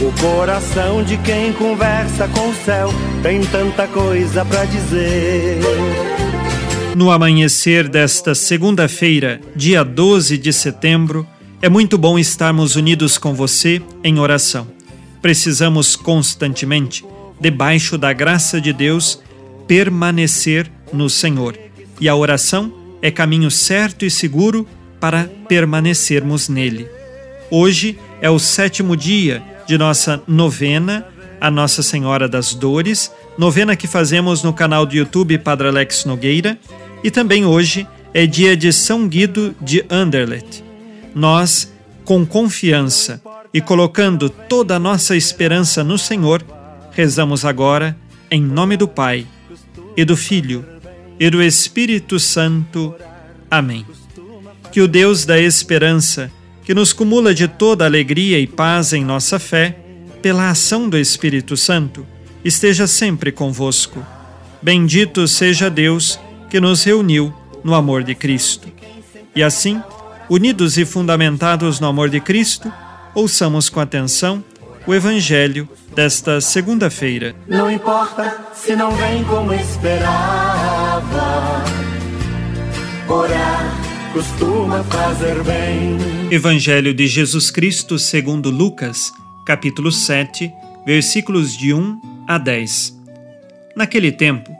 O coração de quem conversa com o céu tem tanta coisa para dizer. No amanhecer desta segunda-feira, dia 12 de setembro, é muito bom estarmos unidos com você em oração. Precisamos constantemente, debaixo da graça de Deus, permanecer no Senhor. E a oração é caminho certo e seguro para permanecermos nele. Hoje é o sétimo dia de nossa novena a Nossa Senhora das Dores, novena que fazemos no canal do YouTube Padre Alex Nogueira, e também hoje é dia de São Guido de Anderlecht. Nós, com confiança e colocando toda a nossa esperança no Senhor, rezamos agora em nome do Pai e do Filho e do Espírito Santo. Amém. Que o Deus da esperança, que nos cumula de toda alegria e paz em nossa fé, pela ação do Espírito Santo, esteja sempre convosco. Bendito seja Deus que nos reuniu no amor de Cristo. E assim, unidos e fundamentados no amor de Cristo, ouçamos com atenção o Evangelho desta segunda-feira. Não importa se não vem como esperava, orar costuma fazer bem. Evangelho de Jesus Cristo segundo Lucas, capítulo 7, versículos de 1 a 10. Naquele tempo,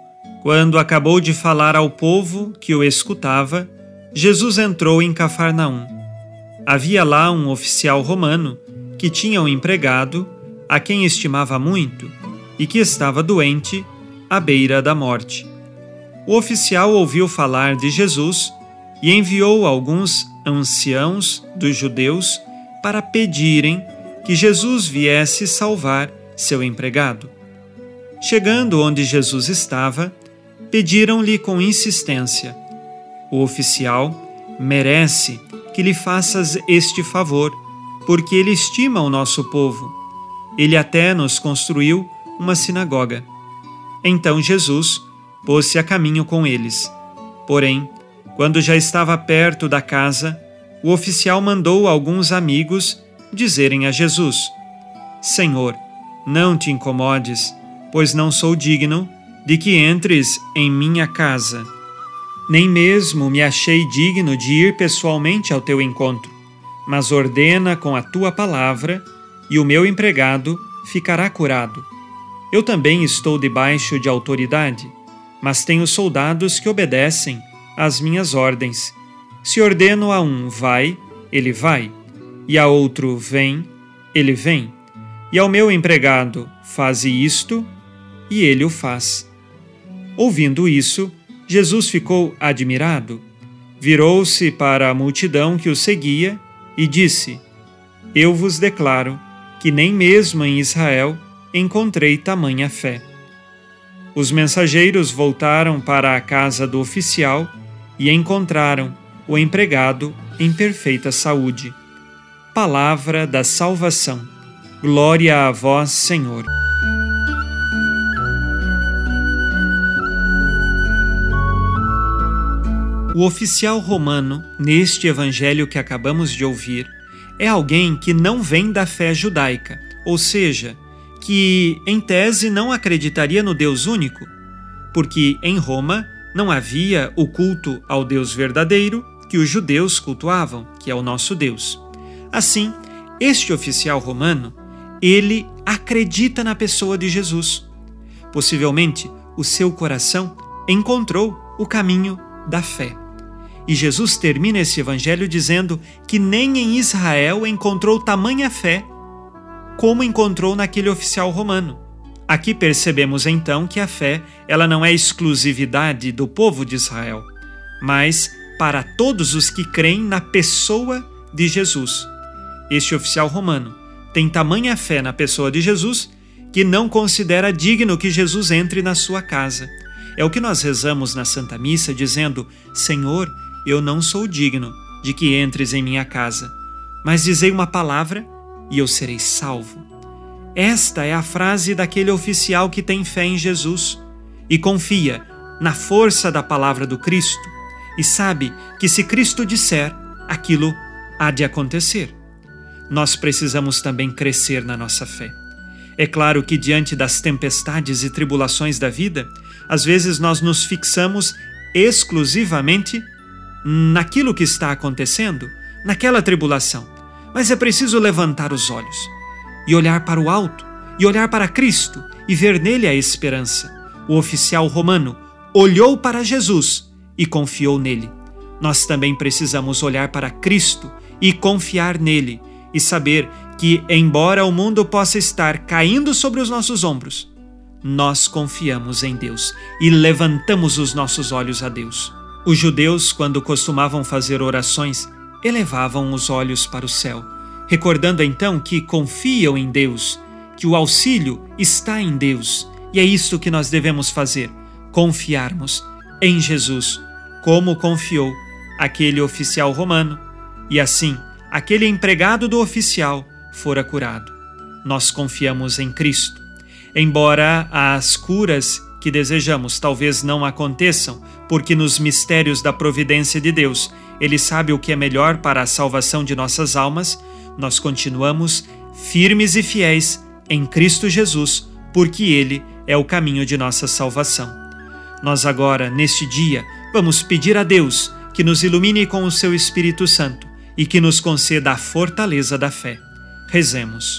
quando acabou de falar ao povo que o escutava, Jesus entrou em Cafarnaum. Havia lá um oficial romano que tinha um empregado a quem estimava muito e que estava doente à beira da morte. O oficial ouviu falar de Jesus e enviou alguns anciãos dos judeus para pedirem que Jesus viesse salvar seu empregado. Chegando onde Jesus estava, pediram-lhe com insistência: O oficial merece que lhe faças este favor, porque ele estima o nosso povo. Ele até nos construiu uma sinagoga. Então Jesus pôs-se a caminho com eles. Porém, quando já estava perto da casa, o oficial mandou alguns amigos dizerem a Jesus: Senhor, não te incomodes, pois não sou digno de que entres em minha casa. Nem mesmo me achei digno de ir pessoalmente ao teu encontro, mas ordena com a tua palavra, e o meu empregado ficará curado. Eu também estou debaixo de autoridade, mas tenho soldados que obedecem às minhas ordens. Se ordeno a um vai, ele vai, e a outro vem, ele vem, e ao meu empregado faze isto, e ele o faz. Ouvindo isso, Jesus ficou admirado, virou-se para a multidão que o seguia e disse: Eu vos declaro que nem mesmo em Israel encontrei tamanha fé. Os mensageiros voltaram para a casa do oficial e encontraram o empregado em perfeita saúde. Palavra da salvação. Glória a vós, Senhor. O oficial romano, neste evangelho que acabamos de ouvir, é alguém que não vem da fé judaica, ou seja, que em tese não acreditaria no Deus único, porque em Roma não havia o culto ao Deus verdadeiro que os judeus cultuavam, que é o nosso Deus. Assim, este oficial romano, ele acredita na pessoa de Jesus. Possivelmente, o seu coração encontrou o caminho da fé. E Jesus termina esse evangelho dizendo que nem em Israel encontrou tamanha fé como encontrou naquele oficial romano. Aqui percebemos então que a fé, ela não é exclusividade do povo de Israel, mas para todos os que creem na pessoa de Jesus. Este oficial romano tem tamanha fé na pessoa de Jesus que não considera digno que Jesus entre na sua casa. É o que nós rezamos na Santa Missa, dizendo: Senhor, eu não sou digno de que entres em minha casa, mas dizei uma palavra e eu serei salvo. Esta é a frase daquele oficial que tem fé em Jesus e confia na força da palavra do Cristo e sabe que se Cristo disser, aquilo há de acontecer. Nós precisamos também crescer na nossa fé. É claro que, diante das tempestades e tribulações da vida, às vezes nós nos fixamos exclusivamente naquilo que está acontecendo, naquela tribulação. Mas é preciso levantar os olhos e olhar para o alto, e olhar para Cristo e ver nele a esperança. O oficial romano olhou para Jesus e confiou nele. Nós também precisamos olhar para Cristo e confiar nele e saber que, embora o mundo possa estar caindo sobre os nossos ombros, nós confiamos em Deus e levantamos os nossos olhos a Deus. Os judeus, quando costumavam fazer orações, elevavam os olhos para o céu, recordando então que confiam em Deus, que o auxílio está em Deus, e é isto que nós devemos fazer: confiarmos em Jesus, como confiou aquele oficial romano, e assim aquele empregado do oficial fora curado. Nós confiamos em Cristo. Embora as curas que desejamos talvez não aconteçam, porque nos mistérios da providência de Deus Ele sabe o que é melhor para a salvação de nossas almas, nós continuamos firmes e fiéis em Cristo Jesus, porque Ele é o caminho de nossa salvação. Nós agora, neste dia, vamos pedir a Deus que nos ilumine com o seu Espírito Santo e que nos conceda a fortaleza da fé. Rezemos.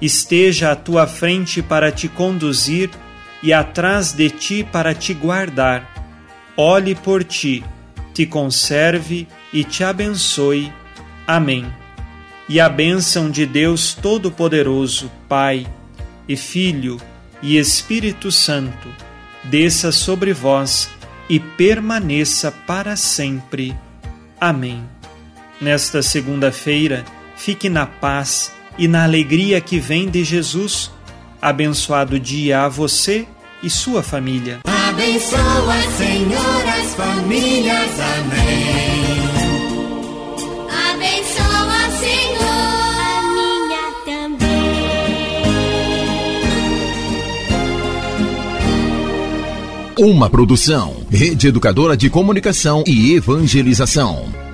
esteja à tua frente para te conduzir e atrás de ti para te guardar. Olhe por ti, te conserve e te abençoe. Amém. E a bênção de Deus Todo-Poderoso, Pai e Filho e Espírito Santo, desça sobre vós e permaneça para sempre. Amém. Nesta segunda-feira, fique na paz e na alegria que vem de Jesus. Abençoado dia a você e sua família. Abençoa, Senhor, as famílias. Amém. Abençoa, Senhor, a minha também. Uma produção, Rede Educadora de Comunicação e Evangelização.